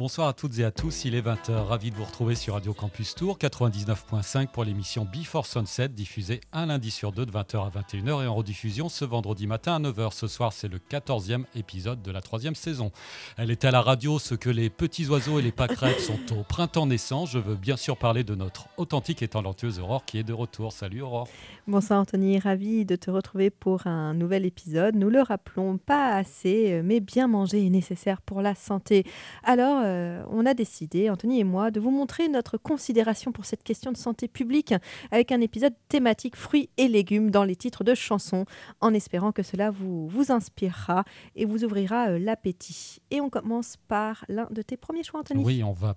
Bonsoir à toutes et à tous, il est 20h, ravi de vous retrouver sur Radio Campus Tour 99.5 pour l'émission Before Sunset, diffusée un lundi sur deux de 20h à 21h et en rediffusion ce vendredi matin à 9h. Ce soir, c'est le 14e épisode de la troisième saison. Elle est à la radio ce que les petits oiseaux et les pâquerettes sont au printemps naissant. Je veux bien sûr parler de notre authentique et talentueuse Aurore qui est de retour. Salut Aurore. Bonsoir Anthony, ravi de te retrouver pour un nouvel épisode. Nous le rappelons, pas assez, mais bien manger est nécessaire pour la santé. Alors, euh, on a décidé, Anthony et moi, de vous montrer notre considération pour cette question de santé publique avec un épisode thématique fruits et légumes dans les titres de chansons, en espérant que cela vous, vous inspirera et vous ouvrira euh, l'appétit. Et on commence par l'un de tes premiers choix, Anthony. Oui, on va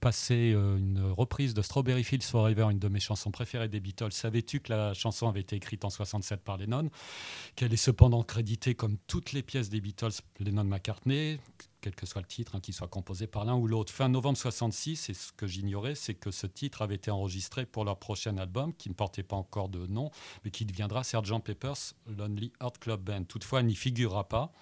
passer euh, une reprise de Strawberry Fields Forever, une de mes chansons préférées des Beatles. Savais-tu que la chanson avait été écrite en 67 par Lennon, qu'elle est cependant créditée comme toutes les pièces des Beatles, Lennon-McCartney, quel que soit le titre, hein, qu'il soit composé par l'un ou l'autre. Fin novembre 66, et ce que j'ignorais, c'est que ce titre avait été enregistré pour leur prochain album, qui ne portait pas encore de nom, mais qui deviendra Sgt. Pepper's Lonely Heart Club Band. Toutefois, elle n'y figurera pas,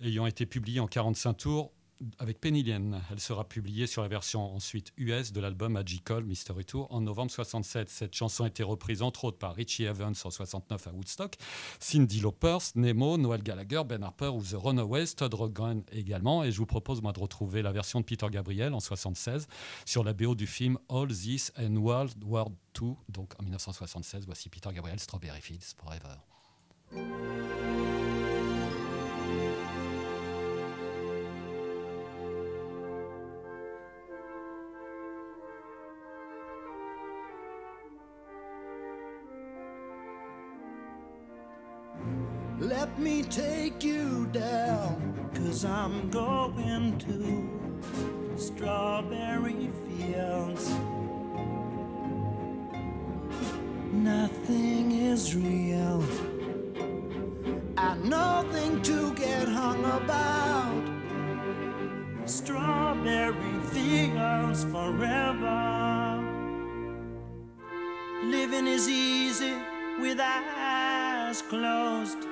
ayant été publié en 45 tours avec Penny Lane. Elle sera publiée sur la version ensuite US de l'album Magical Mystery Tour en novembre 67. Cette chanson a été reprise entre autres par Richie Evans en 69 à Woodstock, Cindy Lauper, Nemo, Noel Gallagher, Ben Harper ou The Runaways, Todd Rundgren également. Et je vous propose moi de retrouver la version de Peter Gabriel en 76 sur la BO du film All This and World War II. Donc en 1976, voici Peter Gabriel, Strawberry Fields Forever. I'm going to strawberry fields. Nothing is real, and nothing to get hung about. Strawberry fields forever. Living is easy with eyes closed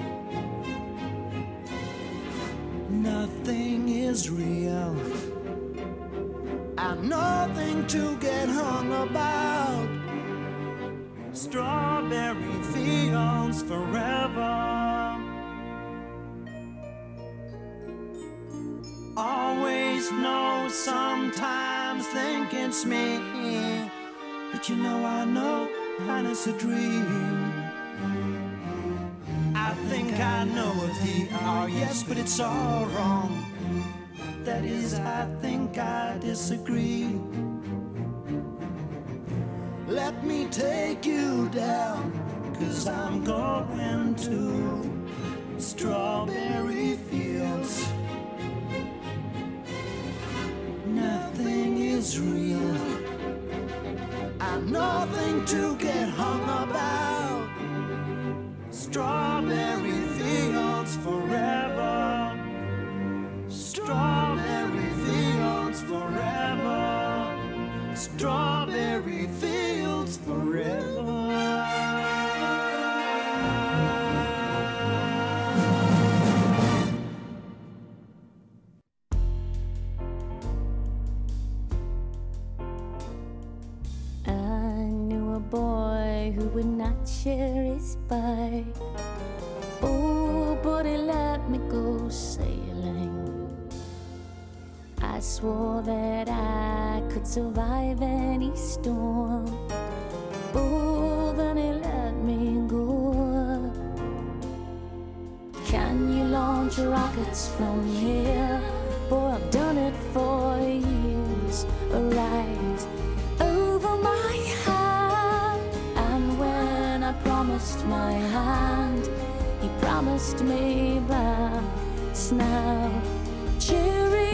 Nothing is real, and nothing to get hung about. Strawberry fields forever. Always know, sometimes think it's me, but you know I know, and it's a dream. I think I know what the R, yes, but it's all wrong. That is, I think I disagree. Let me take you down, cause I'm going to strawberry fields. Nothing is real, I'm nothing to get hung about strawberry fields forever. Strawberry fields forever. Strawberry fields forever. I knew a boy who would not share his bike. Swore that I could survive any storm. Oh, then he let me go. Can you launch rockets from here? Boy, I've done it for years. Right over my hand. And when I promised my hand, he promised me back. Now, cherries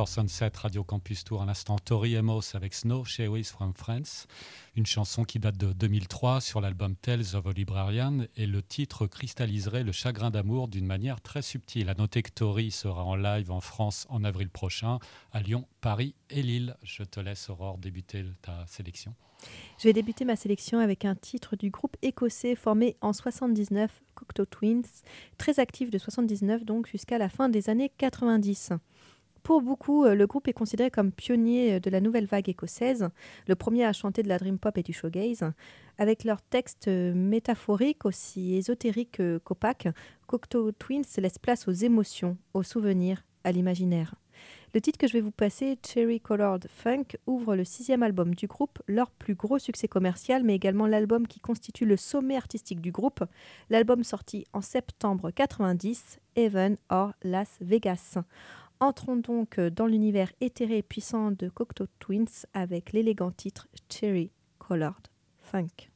Before Sunset, Radio Campus Tour, à l'instant Tori Amos avec Snow, Cherries from France, une chanson qui date de 2003 sur l'album Tales of a Librarian, et le titre cristalliserait le chagrin d'amour d'une manière très subtile. À noter que Tori sera en live en France en avril prochain, à Lyon, Paris et Lille. Je te laisse, Aurore, débuter ta sélection. Je vais débuter ma sélection avec un titre du groupe écossais formé en 79, Cocteau Twins, très actif de 79 donc jusqu'à la fin des années 90. Pour beaucoup, euh, le groupe est considéré comme pionnier euh, de la nouvelle vague écossaise, le premier à chanter de la dream pop et du shoegaze. Avec leurs textes euh, métaphoriques aussi ésotériques qu'opaques, Cocteau Twins laisse place aux émotions, aux souvenirs, à l'imaginaire. Le titre que je vais vous passer, Cherry Colored Funk, ouvre le sixième album du groupe, leur plus gros succès commercial, mais également l'album qui constitue le sommet artistique du groupe. L'album sorti en septembre 90, Heaven or Las Vegas. Entrons donc dans l'univers éthéré et puissant de Cocteau Twins avec l'élégant titre Cherry Colored Funk.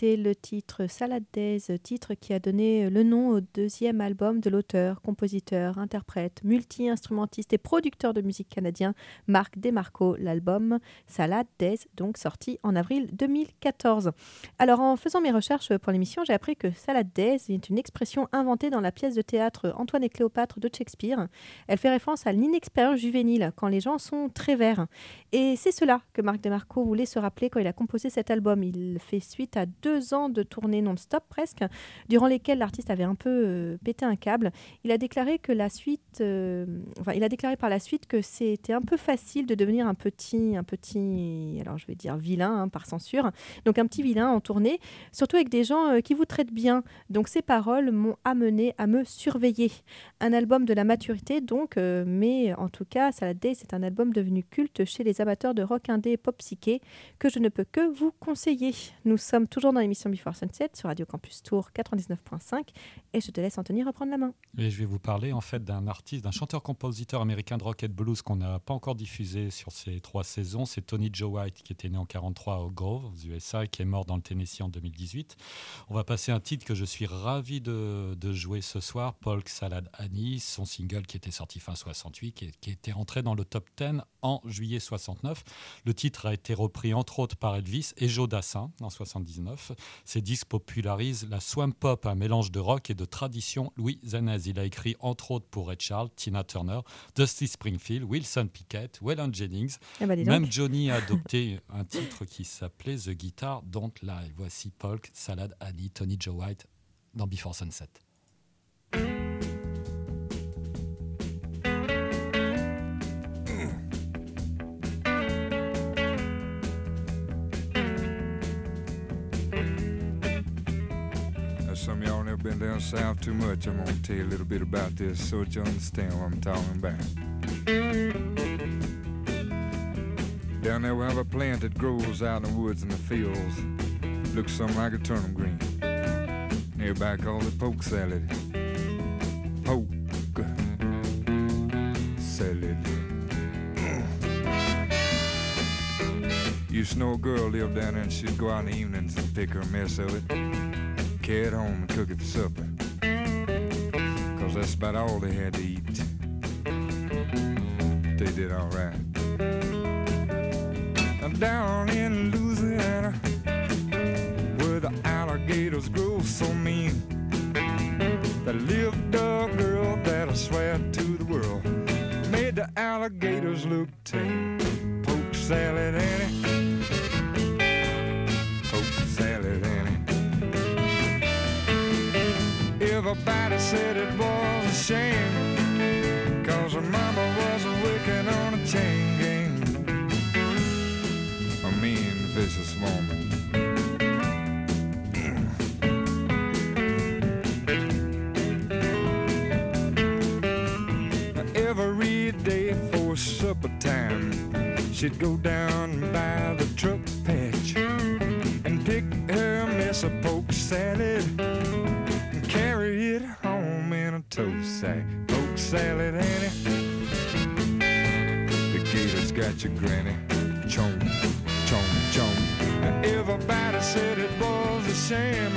C'était le titre Salad Days, titre qui a donné le nom au deuxième album de l'auteur, compositeur, interprète, multi-instrumentiste et producteur de musique canadien Marc Demarco. L'album Salad Days, donc sorti en avril 2014. Alors en faisant mes recherches pour l'émission, j'ai appris que Salad Days est une expression inventée dans la pièce de théâtre Antoine et Cléopâtre de Shakespeare. Elle fait référence à l'inexpérience juvénile quand les gens sont très verts. Et c'est cela que Marc Demarco voulait se rappeler quand il a composé cet album. Il fait suite à deux ans de tournée non-stop presque, durant lesquels l'artiste avait un peu euh, pété un câble. Il a déclaré que la suite, euh, enfin, il a déclaré par la suite que c'était un peu facile de devenir un petit, un petit, alors je vais dire vilain hein, par censure, donc un petit vilain en tournée, surtout avec des gens euh, qui vous traitent bien. Donc ces paroles m'ont amené à me surveiller. Un album de la maturité donc, mais en tout cas, Salad Day, c'est un album devenu culte chez les amateurs de rock indé pop psyché que je ne peux que vous conseiller. Nous sommes toujours dans l'émission Before Sunset sur Radio Campus Tour 99.5 et je te laisse Anthony reprendre la main. Et je vais vous parler en fait d'un artiste, d'un chanteur-compositeur américain de rock and blues qu'on n'a pas encore diffusé sur ces trois saisons. C'est Tony Joe White qui était né en 43 au Grove, aux USA, et qui est mort dans le Tennessee en 2018. On va passer un titre que je suis ravi de, de jouer ce soir, Polk Salad Annie, son single qui était sorti fin 68, qui, qui était rentré dans le top 10 en juillet 69. Le titre a été repris entre autres par Elvis et Joe Dassin en 79. Ces disques popularisent la swamp pop, un mélange de rock et de tradition louisianaise. Il a écrit entre autres pour Red Charles, Tina Turner, Dusty Springfield, Wilson Pickett, Waylon Jennings. Eh ben. Même Johnny a adopté un titre qui s'appelait The Guitar Don't Lie. Voici Polk, Salad Annie, Tony Joe White dans Before Sunset. Of been down south too much. I'm gonna tell you a little bit about this so that you understand what I'm talking about. Down there we have a plant that grows out in the woods and the fields. Looks something like a turnip green. Nearby called it poke salad. Poke salad. Used to know a girl lived down there and she'd go out in the evenings and pick her mess of it carry home and cook it for supper. Cause that's about all they had to eat. they did all right. Now down in Louisiana, where the alligators grow so mean, there lived a girl that I swear to the world made the alligators look tame. Poke salad Everybody said it was a shame, cause her mama was working on a chain gang. A mean, vicious woman. Every day for supper time, she'd go down by such a granny. Chong, chong, chong. Everybody said it was the same.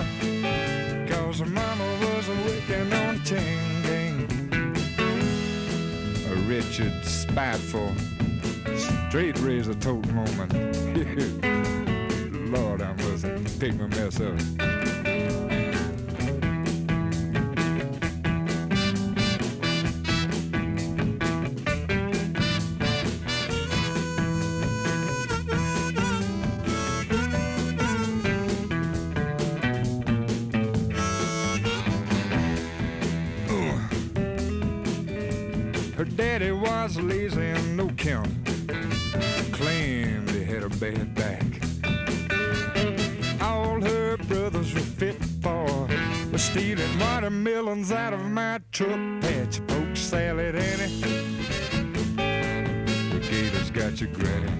Cause her mama was a wicked on changing. A Richard spiteful, straight razor tote moment. Lord, I must pick my mess up. Her daddy was lazy and no count. Claimed he had a bad back. All her brothers were fit for was stealing watermelons out of my truck patch. Poke salad, Annie. The gators got you granny.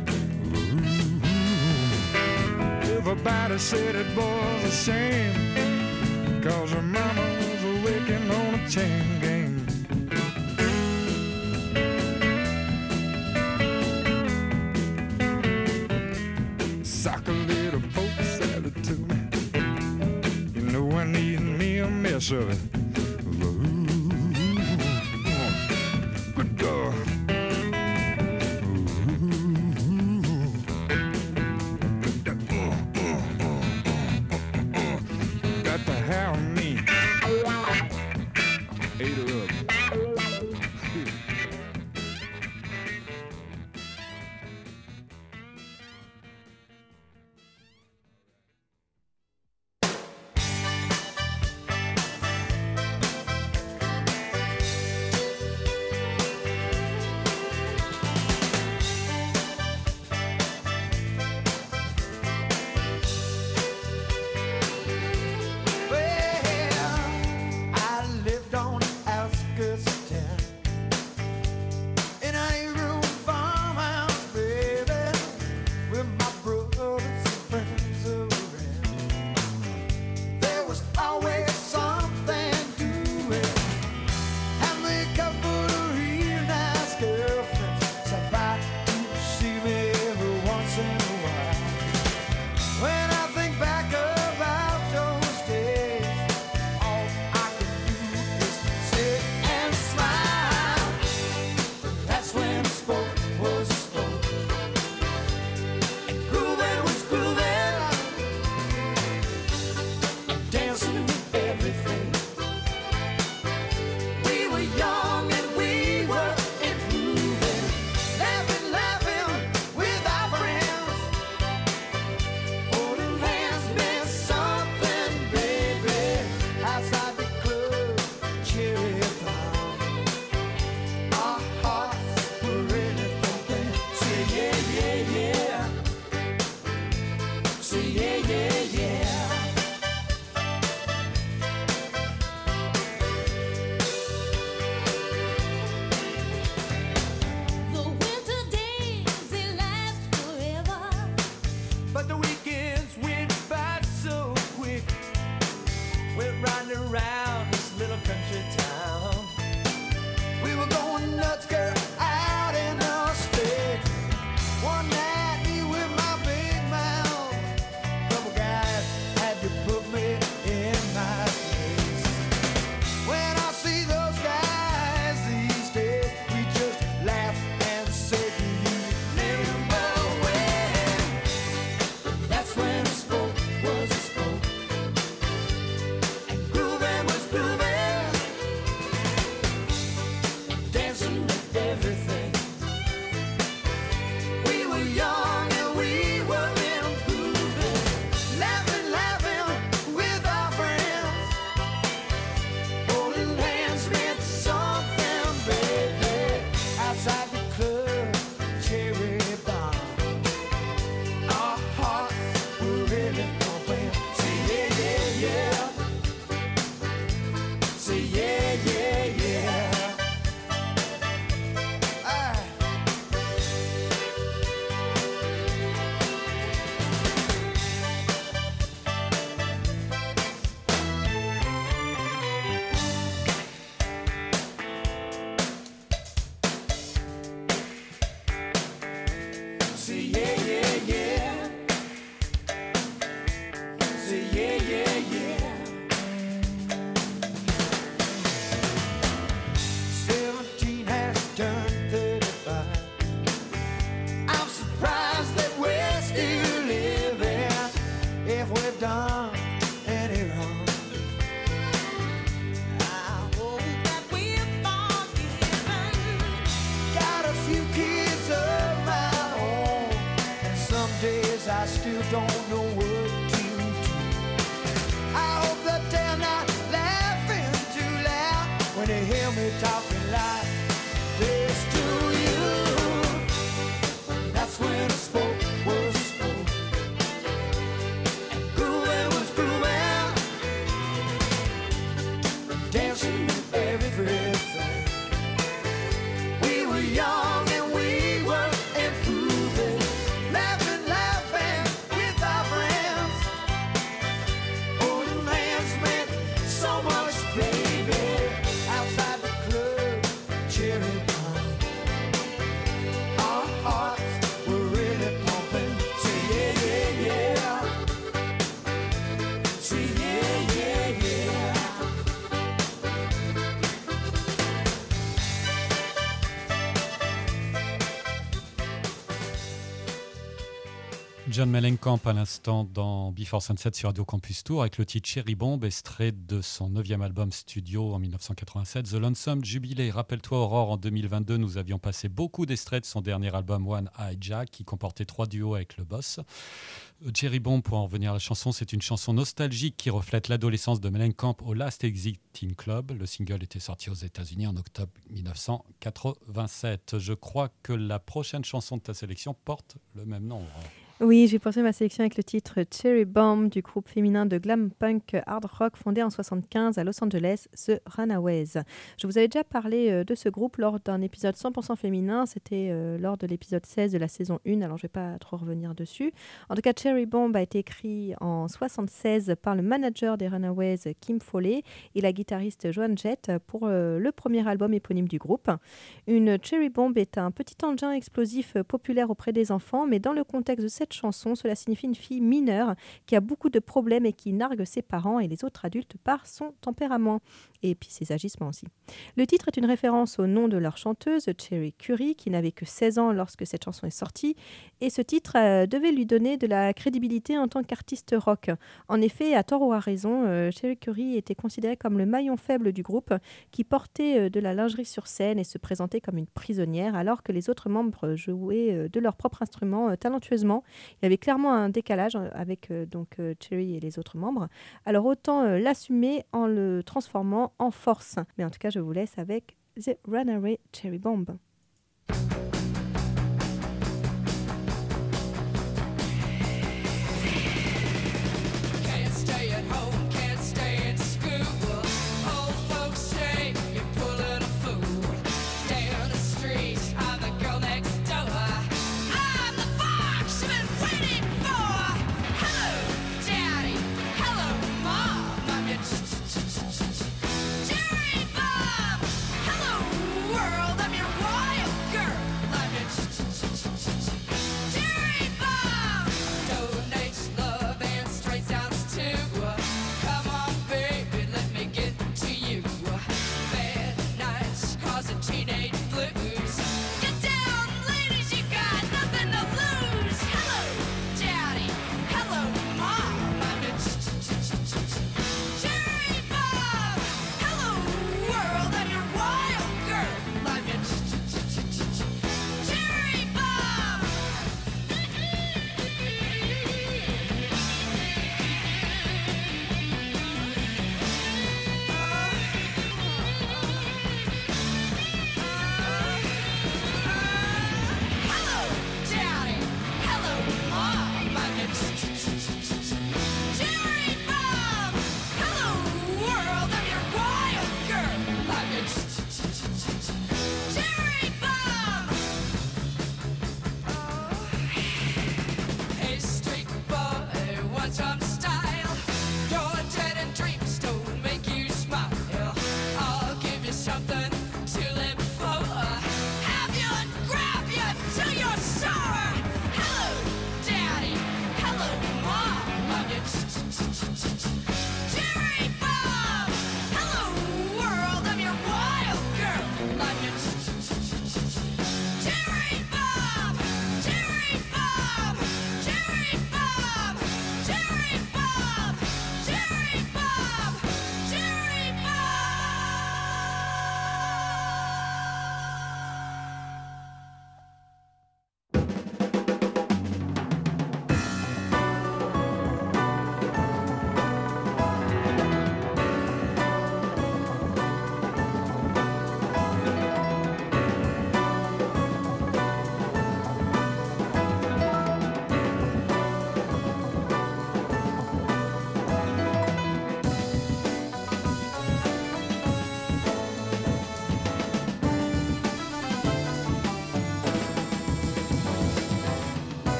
Everybody said it was a shame. Cause her mama was working on a chain me John Mellencamp à l'instant dans Before Sunset sur Radio Campus Tour avec le titre Cherry Bomb, extrait de son neuvième album studio en 1987, The Lonesome Jubilee. Rappelle-toi Aurore, en 2022, nous avions passé beaucoup d'extraits de son dernier album One Eye Jack qui comportait trois duos avec le boss. Cherry Bomb, pour en revenir à la chanson, c'est une chanson nostalgique qui reflète l'adolescence de Mellencamp au Last Exiting Club. Le single était sorti aux États-Unis en octobre 1987. Je crois que la prochaine chanson de ta sélection porte le même nom. Oui, j'ai pensé ma sélection avec le titre Cherry Bomb du groupe féminin de glam punk hard rock fondé en 75 à Los Angeles, The Runaways. Je vous avais déjà parlé euh, de ce groupe lors d'un épisode 100% féminin, c'était euh, lors de l'épisode 16 de la saison 1, alors je ne vais pas trop revenir dessus. En tout cas, Cherry Bomb a été écrit en 76 par le manager des Runaways, Kim Foley, et la guitariste Joan Jett pour euh, le premier album éponyme du groupe. Une Cherry Bomb est un petit engin explosif populaire auprès des enfants, mais dans le contexte de cette chanson, cela signifie une fille mineure qui a beaucoup de problèmes et qui nargue ses parents et les autres adultes par son tempérament et puis ses agissements aussi. Le titre est une référence au nom de leur chanteuse, Cherry Curry, qui n'avait que 16 ans lorsque cette chanson est sortie, et ce titre euh, devait lui donner de la crédibilité en tant qu'artiste rock. En effet, à tort ou à raison, euh, Cherry Curry était considérée comme le maillon faible du groupe, qui portait euh, de la lingerie sur scène et se présentait comme une prisonnière, alors que les autres membres jouaient de leur propre instrument talentueusement. Il y avait clairement un décalage avec donc Cherry et les autres membres. Alors autant l'assumer en le transformant en force. Mais en tout cas, je vous laisse avec The Runaway Cherry Bomb.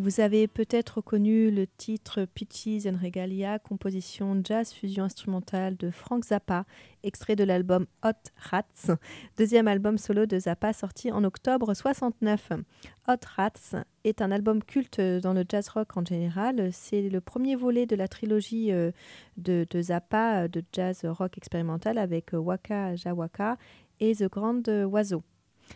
Vous avez peut-être reconnu le titre Peaches and Regalia, composition jazz fusion instrumentale de Frank Zappa, extrait de l'album Hot Rats, deuxième album solo de Zappa sorti en octobre 69. Hot Rats est un album culte dans le jazz rock en général. C'est le premier volet de la trilogie euh, de, de Zappa euh, de jazz rock expérimental avec Waka Jawaka et The Grand Oiseau.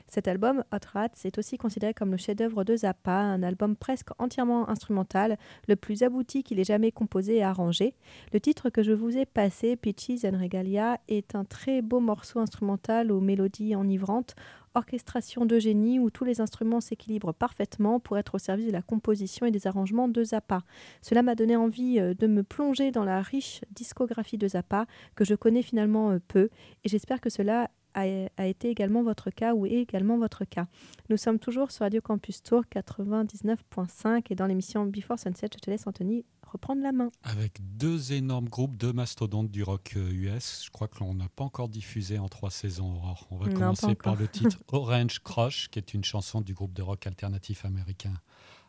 Cet album, Hot Rats, est aussi considéré comme le chef-d'œuvre de Zappa, un album presque entièrement instrumental, le plus abouti qu'il ait jamais composé et arrangé. Le titre que je vous ai passé, Peaches and Regalia, est un très beau morceau instrumental aux mélodies enivrantes, orchestration de génie où tous les instruments s'équilibrent parfaitement pour être au service de la composition et des arrangements de Zappa. Cela m'a donné envie euh, de me plonger dans la riche discographie de Zappa, que je connais finalement euh, peu, et j'espère que cela a, a été également votre cas ou est également votre cas. Nous sommes toujours sur Radio Campus Tour 99.5 et dans l'émission Before Sunset, je te laisse Anthony reprendre la main. Avec deux énormes groupes, deux mastodontes du rock euh, US. Je crois que l'on n'a pas encore diffusé en trois saisons, Aurore. On va Non, commencer par le titre Orange Crush, qui est une chanson du groupe de rock alternatif américain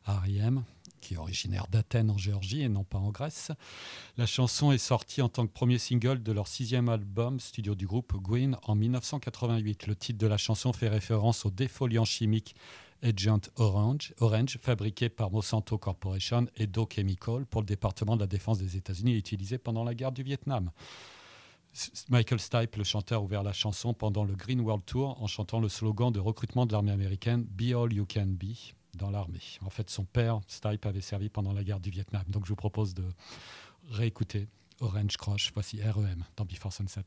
R.E.M., qui est originaire d'Athènes en Géorgie et non pas en Grèce. La chanson est sortie en tant que premier single de leur sixième album studio du groupe Gwyn en 1988. Le titre de la chanson fait référence au défoliant chimique Agent Orange, Orange, fabriqué par Monsanto Corporation et Dow Chemical pour le département de la défense des États-Unis et utilisé pendant la guerre du Vietnam. Michael Stipe, le chanteur, a ouvert la chanson pendant le Green World Tour en chantant le slogan de recrutement de l'armée américaine Be All You Can Be dans l'armée. En fait, son père, Stipe, avait servi pendant la guerre du Vietnam. Donc je vous propose de réécouter Orange Crush, voici REM dans Before Sunset.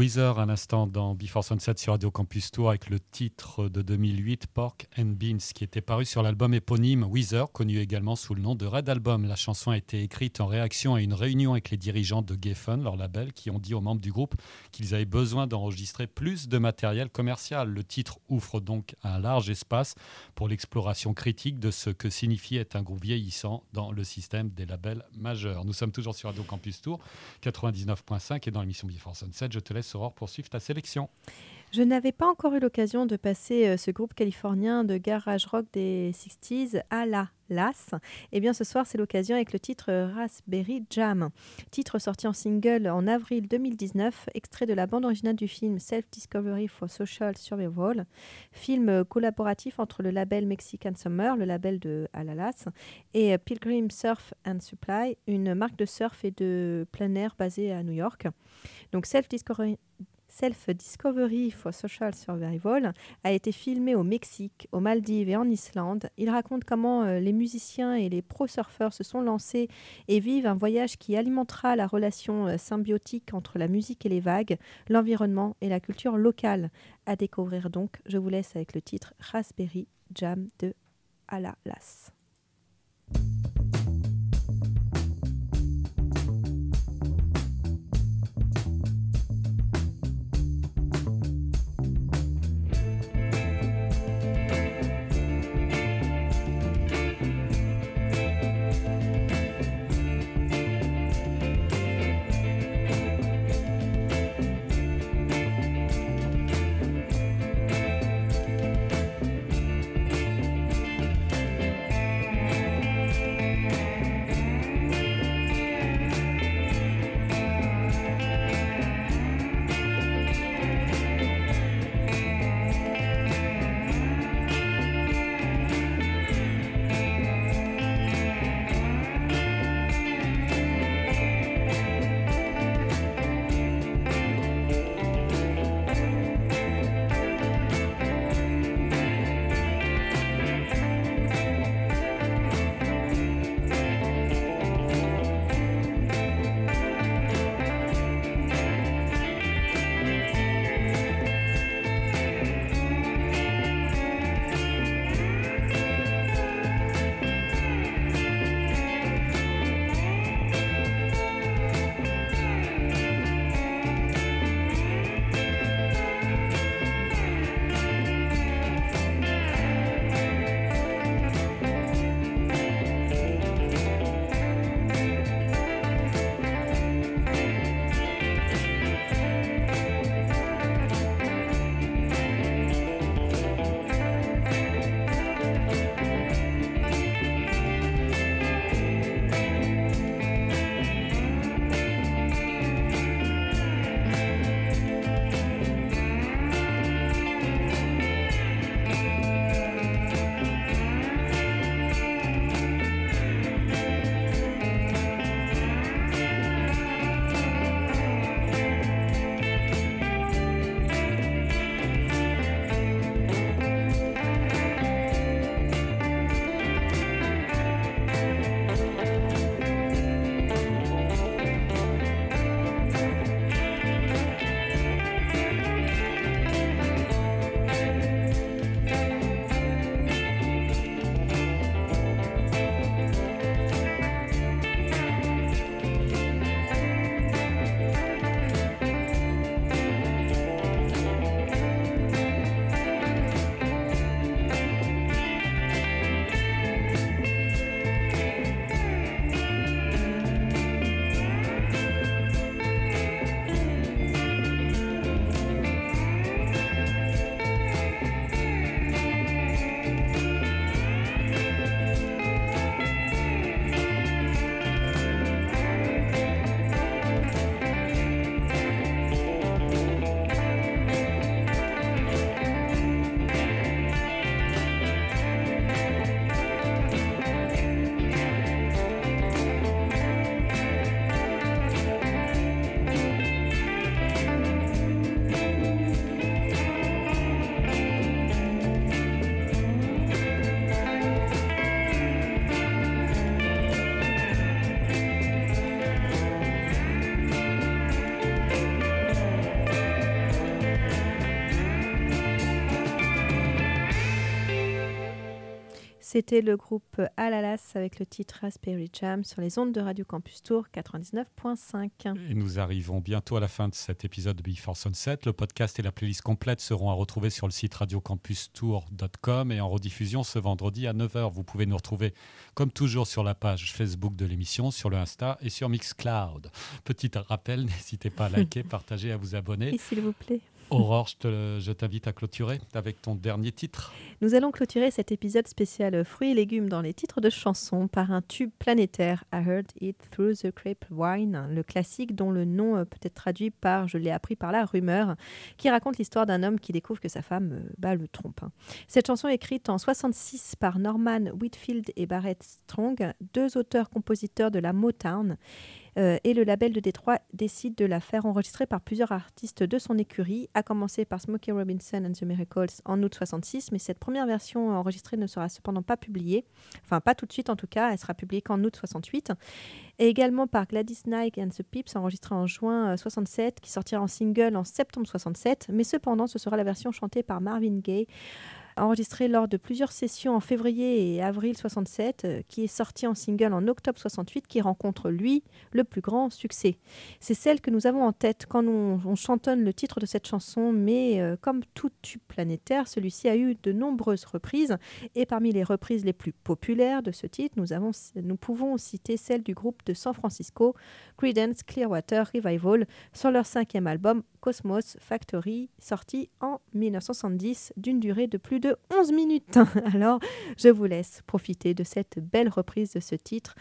Weezer à l'instant dans Before Sunset sur Radio Campus Tour avec le titre de 2008 Pork and Beans qui était paru sur l'album éponyme Weezer, connu également sous le nom de Red Album. La chanson a été écrite en réaction à une réunion avec les dirigeants de Geffen, leur label, qui ont dit aux membres du groupe qu'ils avaient besoin d'enregistrer plus de matériel commercial. Le titre ouvre donc un large espace pour l'exploration critique de ce que signifie être un groupe vieillissant dans le système des labels majeurs. Nous sommes toujours sur Radio Campus Tour 99.5 et dans l'émission Before Sunset, je te laisse Aurore poursuivre ta sélection. Je n'avais pas encore eu l'occasion de passer euh, ce groupe californien de garage rock des 60s à la LAS. Et bien ce soir, c'est l'occasion avec le titre euh, Raspberry Jam. Titre sorti en single en avril 2019, extrait de la bande originale du film Self-Discovery for Social Survival. Film euh, collaboratif entre le label Mexican Summer, le label de Alalas, et Pilgrim Surf and Supply, une marque de surf et de plein air basée à New York. Donc Self-Discovery Self-Discovery for Social Survival a été filmé au Mexique, aux Maldives et en Islande. Il raconte comment euh, les musiciens et les pro-surfeurs se sont lancés et vivent un voyage qui alimentera la relation euh, symbiotique entre la musique et les vagues, l'environnement et la culture locale. À découvrir donc, je vous laisse avec le titre Raspberry Jam de Alalas. C'était le groupe Alalas avec le titre Raspberry Jam sur les ondes de Radio Campus Tour 99.5. Et nous arrivons bientôt à la fin de cet épisode de Before Sunset. Le podcast et la playlist complète seront à retrouver sur le site radiocampustour.com et en rediffusion ce vendredi à 9h. Vous pouvez nous retrouver comme toujours sur la page Facebook de l'émission, sur le Insta et sur Mixcloud. Petit rappel, n'hésitez pas à liker, partager, à vous abonner. Et s'il vous plaît. Aurore, je te- je t'invite à clôturer avec ton dernier titre. Nous allons clôturer cet épisode spécial fruits et légumes dans les titres de chansons par un tube planétaire, I Heard It Through the Grapevine, le classique dont le nom euh, peut être traduit par Je l'ai appris par la rumeur, qui raconte l'histoire d'un homme qui découvre que sa femme euh, bah, le trompe. hein. Cette chanson écrite en 66 par Norman Whitfield et Barrett Strong, deux auteurs-compositeurs de la Motown, euh, et le label de Détroit décide de la faire enregistrer par plusieurs artistes de son écurie, à commencer par Smokey Robinson and the Miracles en août 66, mais cette première version enregistrée ne sera cependant pas publiée, enfin pas tout de suite en tout cas, elle sera publiée qu'en août 68, et également par Gladys Knight and the Pips enregistrée en juin euh, 67, qui sortira en single en septembre 67, mais cependant ce sera la version chantée par Marvin Gaye enregistrée lors de plusieurs sessions en février et avril 67, euh, qui est sortie en single en octobre 68, qui rencontre lui le plus grand succès. C'est celle que nous avons en tête quand on, on chantonne le titre de cette chanson, mais euh, comme tout tube planétaire, celui-ci a eu de nombreuses reprises, et parmi les reprises les plus populaires de ce titre, nous, avons, nous pouvons citer celle du groupe de San Francisco, Creedence Clearwater Revival, sur leur cinquième album Cosmos Factory, sorti en 1970 d'une durée de plus de 11 minutes. Alors, je vous laisse profiter de cette belle reprise de ce titre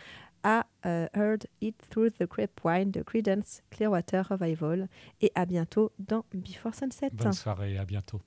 à euh, Heard It Through the Grapevine de Creedence Clearwater Revival et à bientôt dans Before Sunset. Bonne soirée et à bientôt.